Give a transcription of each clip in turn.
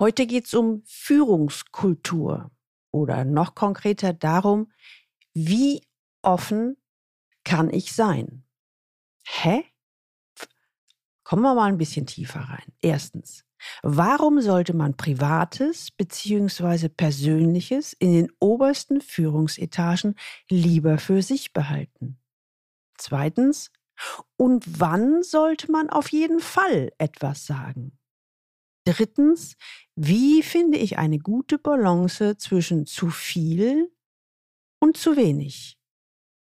Heute geht es um Führungskultur oder noch konkreter darum, wie offen kann ich sein? Hä? Kommen wir mal ein bisschen tiefer rein. Erstens, warum sollte man Privates bzw. Persönliches in den obersten Führungsetagen lieber für sich behalten? Zweitens, und wann sollte man auf jeden Fall etwas sagen? Drittens, wie finde ich eine gute Balance zwischen zu viel und zu wenig?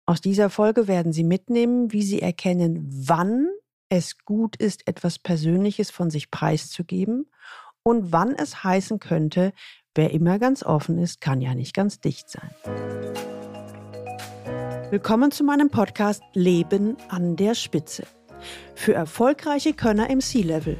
Aus dieser Folge werden Sie mitnehmen, wie Sie erkennen, wann es gut ist, etwas Persönliches von sich preiszugeben und wann es heißen könnte, wer immer ganz offen ist, kann ja nicht ganz dicht sein. Willkommen zu meinem Podcast Leben an der Spitze. Für erfolgreiche Könner im C-Level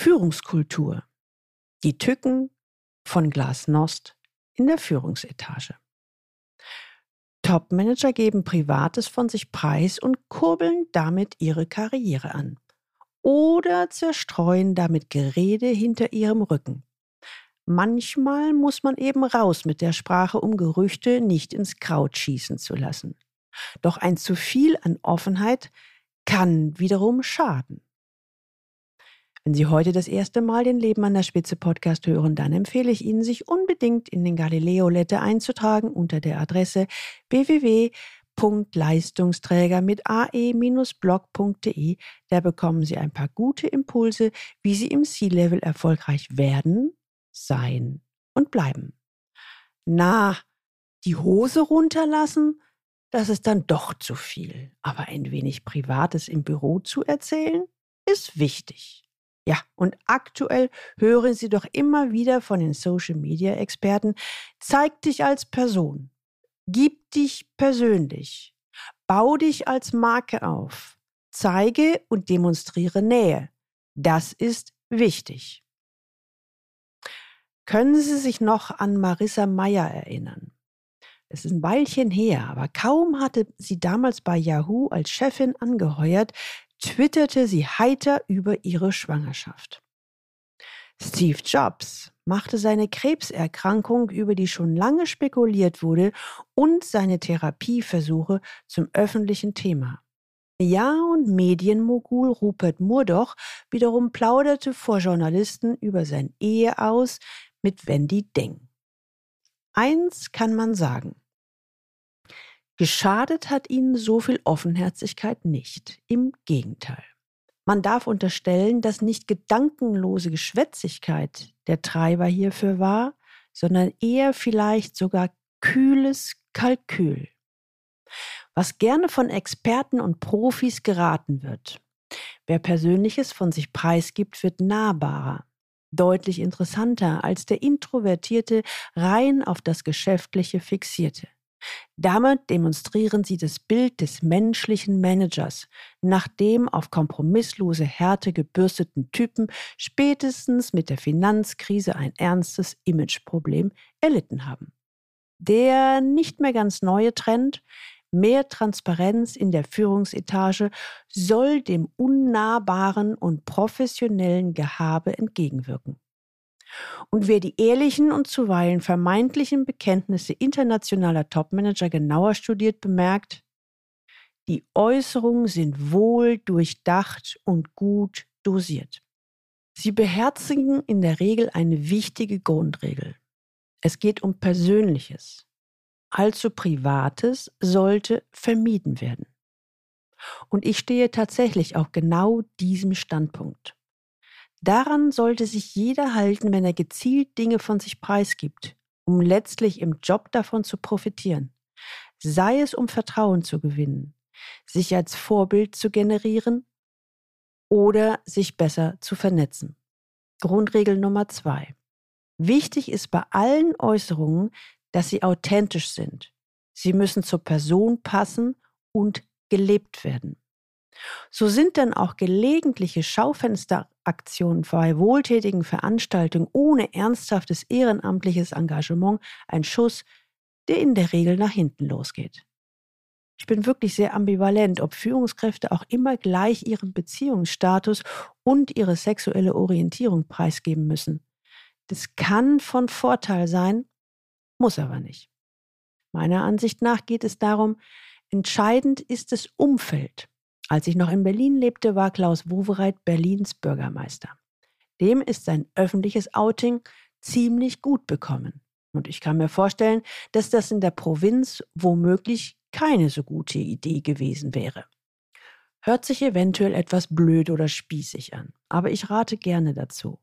Führungskultur. Die Tücken von Glasnost in der Führungsetage. Topmanager geben Privates von sich preis und kurbeln damit ihre Karriere an. Oder zerstreuen damit Gerede hinter ihrem Rücken. Manchmal muss man eben raus mit der Sprache, um Gerüchte nicht ins Kraut schießen zu lassen. Doch ein zu viel an Offenheit kann wiederum schaden. Wenn Sie heute das erste Mal den Leben an der Spitze Podcast hören, dann empfehle ich Ihnen, sich unbedingt in den Galileo Letter einzutragen unter der Adresse www.leistungsträger mit ae-blog.de. Da bekommen Sie ein paar gute Impulse, wie Sie im C-Level erfolgreich werden, sein und bleiben. Na, die Hose runterlassen, das ist dann doch zu viel. Aber ein wenig Privates im Büro zu erzählen, ist wichtig. Ja, und aktuell hören Sie doch immer wieder von den Social-Media-Experten, zeig dich als Person, gib dich persönlich, bau dich als Marke auf, zeige und demonstriere Nähe. Das ist wichtig. Können Sie sich noch an Marissa Meyer erinnern? Es ist ein Weilchen her, aber kaum hatte sie damals bei Yahoo als Chefin angeheuert, twitterte sie heiter über ihre Schwangerschaft. Steve Jobs machte seine Krebserkrankung, über die schon lange spekuliert wurde, und seine Therapieversuche zum öffentlichen Thema. Ja, und Medienmogul Rupert Murdoch wiederum plauderte vor Journalisten über sein Ehe aus mit Wendy Deng. Eins kann man sagen. Geschadet hat ihnen so viel Offenherzigkeit nicht. Im Gegenteil. Man darf unterstellen, dass nicht gedankenlose Geschwätzigkeit der Treiber hierfür war, sondern eher vielleicht sogar kühles Kalkül. Was gerne von Experten und Profis geraten wird. Wer Persönliches von sich preisgibt, wird nahbarer, deutlich interessanter als der introvertierte, rein auf das Geschäftliche fixierte. Damit demonstrieren sie das Bild des menschlichen Managers, nach dem auf kompromisslose Härte gebürsteten Typen spätestens mit der Finanzkrise ein ernstes Imageproblem erlitten haben. Der nicht mehr ganz neue Trend, mehr Transparenz in der Führungsetage, soll dem unnahbaren und professionellen Gehabe entgegenwirken. Und wer die ehrlichen und zuweilen vermeintlichen Bekenntnisse internationaler Topmanager genauer studiert, bemerkt, die Äußerungen sind wohl durchdacht und gut dosiert. Sie beherzigen in der Regel eine wichtige Grundregel. Es geht um Persönliches. Allzu Privates sollte vermieden werden. Und ich stehe tatsächlich auf genau diesem Standpunkt. Daran sollte sich jeder halten, wenn er gezielt Dinge von sich preisgibt, um letztlich im Job davon zu profitieren. Sei es um Vertrauen zu gewinnen, sich als Vorbild zu generieren oder sich besser zu vernetzen. Grundregel Nummer zwei. Wichtig ist bei allen Äußerungen, dass sie authentisch sind. Sie müssen zur Person passen und gelebt werden. So sind dann auch gelegentliche Schaufensteraktionen bei wohltätigen Veranstaltungen ohne ernsthaftes ehrenamtliches Engagement ein Schuss, der in der Regel nach hinten losgeht. Ich bin wirklich sehr ambivalent, ob Führungskräfte auch immer gleich ihren Beziehungsstatus und ihre sexuelle Orientierung preisgeben müssen. Das kann von Vorteil sein, muss aber nicht. Meiner Ansicht nach geht es darum, entscheidend ist das Umfeld. Als ich noch in Berlin lebte, war Klaus Wowereit Berlins Bürgermeister. Dem ist sein öffentliches Outing ziemlich gut bekommen. Und ich kann mir vorstellen, dass das in der Provinz womöglich keine so gute Idee gewesen wäre. Hört sich eventuell etwas blöd oder spießig an, aber ich rate gerne dazu.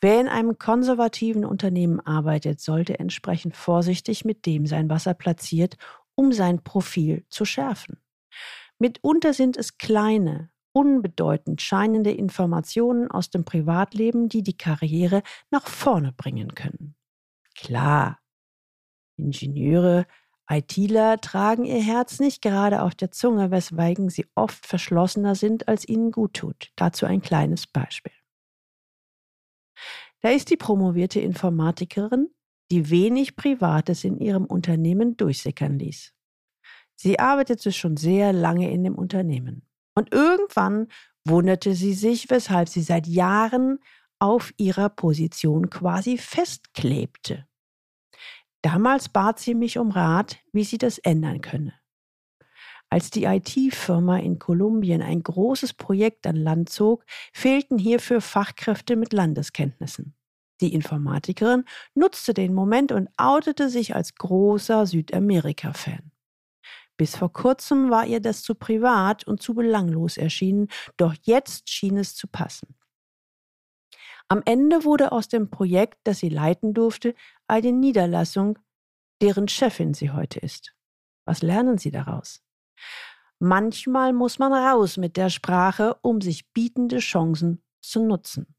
Wer in einem konservativen Unternehmen arbeitet, sollte entsprechend vorsichtig mit dem sein, was er platziert, um sein Profil zu schärfen. Mitunter sind es kleine, unbedeutend scheinende Informationen aus dem Privatleben, die die Karriere nach vorne bringen können. Klar, Ingenieure, ITler tragen ihr Herz nicht gerade auf der Zunge, weswegen sie oft verschlossener sind, als ihnen gut tut. Dazu ein kleines Beispiel. Da ist die promovierte Informatikerin, die wenig Privates in ihrem Unternehmen durchsickern ließ. Sie arbeitete schon sehr lange in dem Unternehmen. Und irgendwann wunderte sie sich, weshalb sie seit Jahren auf ihrer Position quasi festklebte. Damals bat sie mich um Rat, wie sie das ändern könne. Als die IT-Firma in Kolumbien ein großes Projekt an Land zog, fehlten hierfür Fachkräfte mit Landeskenntnissen. Die Informatikerin nutzte den Moment und outete sich als großer Südamerika-Fan. Bis vor kurzem war ihr das zu privat und zu belanglos erschienen, doch jetzt schien es zu passen. Am Ende wurde aus dem Projekt, das sie leiten durfte, eine Niederlassung, deren Chefin sie heute ist. Was lernen Sie daraus? Manchmal muss man raus mit der Sprache, um sich bietende Chancen zu nutzen.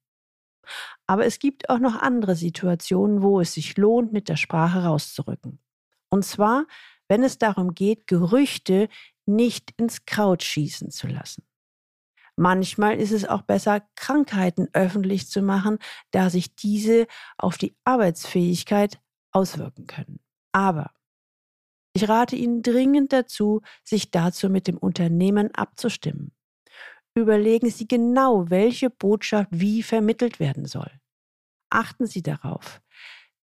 Aber es gibt auch noch andere Situationen, wo es sich lohnt, mit der Sprache rauszurücken. Und zwar, wenn es darum geht, Gerüchte nicht ins Kraut schießen zu lassen. Manchmal ist es auch besser, Krankheiten öffentlich zu machen, da sich diese auf die Arbeitsfähigkeit auswirken können. Aber ich rate Ihnen dringend dazu, sich dazu mit dem Unternehmen abzustimmen. Überlegen Sie genau, welche Botschaft wie vermittelt werden soll. Achten Sie darauf.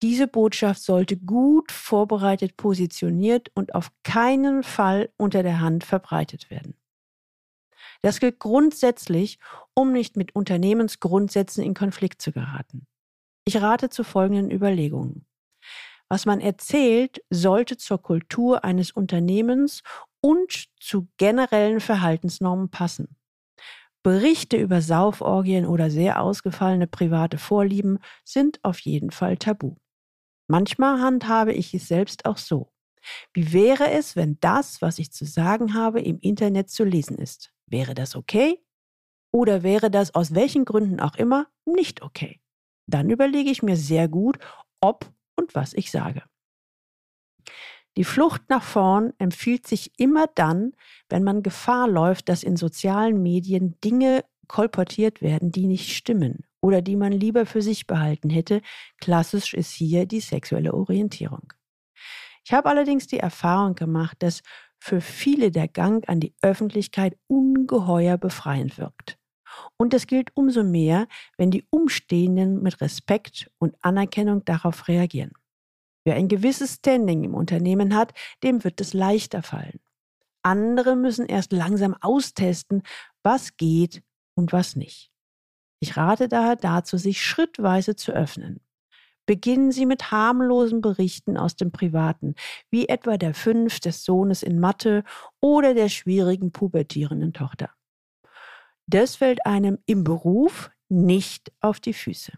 Diese Botschaft sollte gut vorbereitet positioniert und auf keinen Fall unter der Hand verbreitet werden. Das gilt grundsätzlich, um nicht mit Unternehmensgrundsätzen in Konflikt zu geraten. Ich rate zu folgenden Überlegungen. Was man erzählt, sollte zur Kultur eines Unternehmens und zu generellen Verhaltensnormen passen. Berichte über Sauforgien oder sehr ausgefallene private Vorlieben sind auf jeden Fall tabu. Manchmal handhabe ich es selbst auch so. Wie wäre es, wenn das, was ich zu sagen habe, im Internet zu lesen ist? Wäre das okay? Oder wäre das aus welchen Gründen auch immer nicht okay? Dann überlege ich mir sehr gut, ob und was ich sage. Die Flucht nach vorn empfiehlt sich immer dann, wenn man Gefahr läuft, dass in sozialen Medien Dinge kolportiert werden, die nicht stimmen oder die man lieber für sich behalten hätte. Klassisch ist hier die sexuelle Orientierung. Ich habe allerdings die Erfahrung gemacht, dass für viele der Gang an die Öffentlichkeit ungeheuer befreiend wirkt. Und das gilt umso mehr, wenn die Umstehenden mit Respekt und Anerkennung darauf reagieren. Wer ein gewisses Standing im Unternehmen hat, dem wird es leichter fallen. Andere müssen erst langsam austesten, was geht und was nicht. Ich rate daher dazu, sich schrittweise zu öffnen. Beginnen Sie mit harmlosen Berichten aus dem Privaten, wie etwa der Fünf des Sohnes in Mathe oder der schwierigen pubertierenden Tochter. Das fällt einem im Beruf nicht auf die Füße.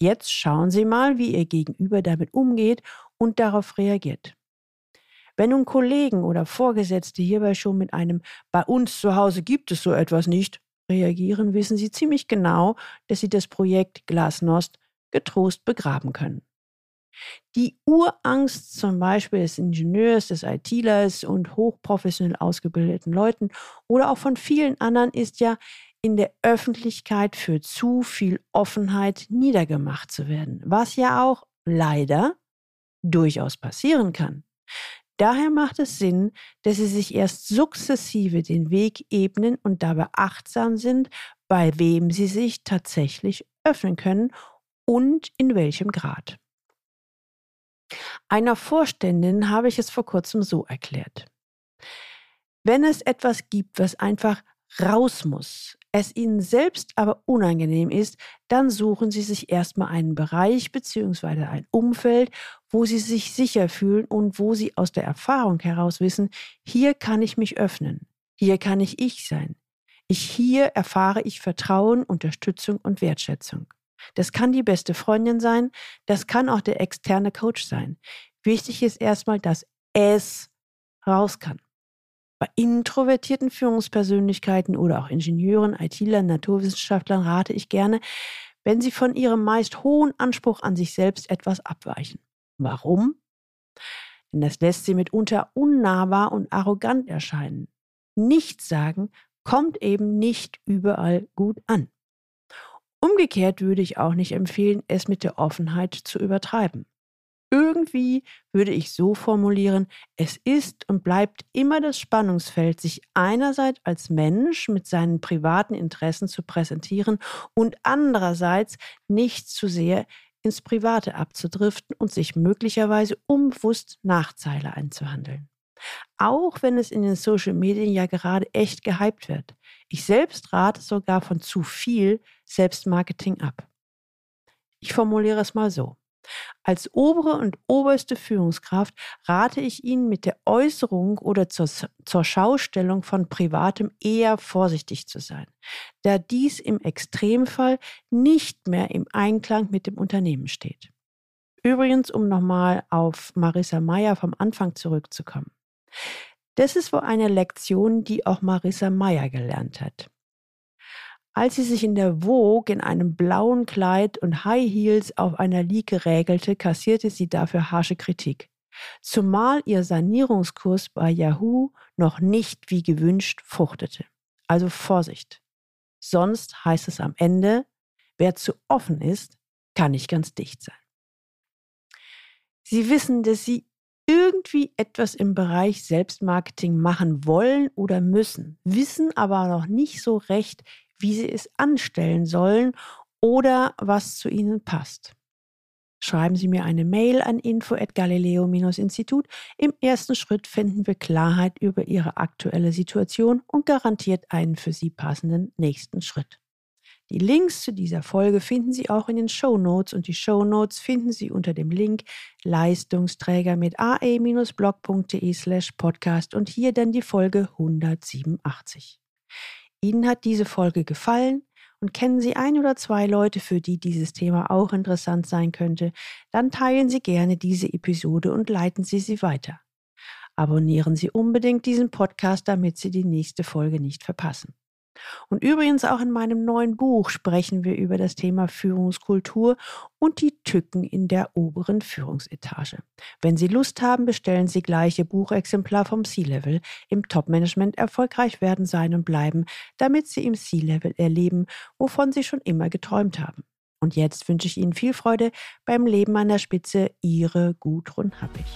Jetzt schauen Sie mal, wie Ihr Gegenüber damit umgeht und darauf reagiert. Wenn nun Kollegen oder Vorgesetzte hierbei schon mit einem Bei uns zu Hause gibt es so etwas nicht reagieren, wissen sie ziemlich genau, dass sie das Projekt Glasnost getrost begraben können. Die Urangst zum Beispiel des Ingenieurs, des ITlers und hochprofessionell ausgebildeten Leuten oder auch von vielen anderen ist ja, in der Öffentlichkeit für zu viel Offenheit niedergemacht zu werden, was ja auch leider durchaus passieren kann. Daher macht es Sinn, dass sie sich erst sukzessive den Weg ebnen und dabei achtsam sind, bei wem sie sich tatsächlich öffnen können und in welchem Grad. Einer Vorständin habe ich es vor kurzem so erklärt. Wenn es etwas gibt, was einfach raus muss, es Ihnen selbst aber unangenehm ist, dann suchen Sie sich erstmal einen Bereich bzw. ein Umfeld, wo Sie sich sicher fühlen und wo Sie aus der Erfahrung heraus wissen, hier kann ich mich öffnen, hier kann ich ich sein. Ich hier erfahre ich Vertrauen, Unterstützung und Wertschätzung. Das kann die beste Freundin sein, das kann auch der externe Coach sein. Wichtig ist erstmal, dass es raus kann. Bei introvertierten Führungspersönlichkeiten oder auch Ingenieuren, ITlern, Naturwissenschaftlern rate ich gerne, wenn sie von ihrem meist hohen Anspruch an sich selbst etwas abweichen. Warum? Denn das lässt sie mitunter unnahbar und arrogant erscheinen. Nichts sagen kommt eben nicht überall gut an. Umgekehrt würde ich auch nicht empfehlen, es mit der Offenheit zu übertreiben. Irgendwie würde ich so formulieren, es ist und bleibt immer das Spannungsfeld, sich einerseits als Mensch mit seinen privaten Interessen zu präsentieren und andererseits nicht zu sehr ins Private abzudriften und sich möglicherweise unbewusst Nachzeile einzuhandeln. Auch wenn es in den Social Medien ja gerade echt gehypt wird. Ich selbst rate sogar von zu viel Selbstmarketing ab. Ich formuliere es mal so. Als obere und oberste Führungskraft rate ich Ihnen mit der Äußerung oder zur, zur, Schaustellung von Privatem eher vorsichtig zu sein, da dies im Extremfall nicht mehr im Einklang mit dem Unternehmen steht. Übrigens, um nochmal auf Marissa Meyer vom Anfang zurückzukommen. Das ist wohl eine Lektion, die auch Marissa Meyer gelernt hat. Als sie sich in der Vogue in einem blauen Kleid und High Heels auf einer Liege rägelte, kassierte sie dafür harsche Kritik. Zumal ihr Sanierungskurs bei Yahoo noch nicht wie gewünscht fruchtete. Also Vorsicht. Sonst heißt es am Ende, wer zu offen ist, kann nicht ganz dicht sein. Sie wissen, dass sie irgendwie etwas im Bereich Selbstmarketing machen wollen oder müssen, wissen aber noch nicht so recht, wie sie es anstellen sollen oder was zu ihnen passt. Schreiben Sie mir eine Mail an info@galileo-institut. Im ersten Schritt finden wir Klarheit über Ihre aktuelle Situation und garantiert einen für Sie passenden nächsten Schritt. Die Links zu dieser Folge finden Sie auch in den Show Notes und die Show Notes finden Sie unter dem Link Leistungsträger mit ae-blog.de slash podcast und hier dann die Folge 187. Ihnen hat diese Folge gefallen und kennen Sie ein oder zwei Leute, für die dieses Thema auch interessant sein könnte, dann teilen Sie gerne diese Episode und leiten Sie sie weiter. Abonnieren Sie unbedingt diesen Podcast, damit Sie die nächste Folge nicht verpassen. Und übrigens auch in meinem neuen Buch sprechen wir über das Thema Führungskultur und die Tücken in der oberen Führungsetage. Wenn Sie Lust haben, bestellen Sie gleich Ihr Buchexemplar vom C-Level im Top-Management erfolgreich werden sein und bleiben, damit Sie im C-Level erleben, wovon Sie schon immer geträumt haben. Und jetzt wünsche ich Ihnen viel Freude beim Leben an der Spitze. Ihre Gudrun Happig.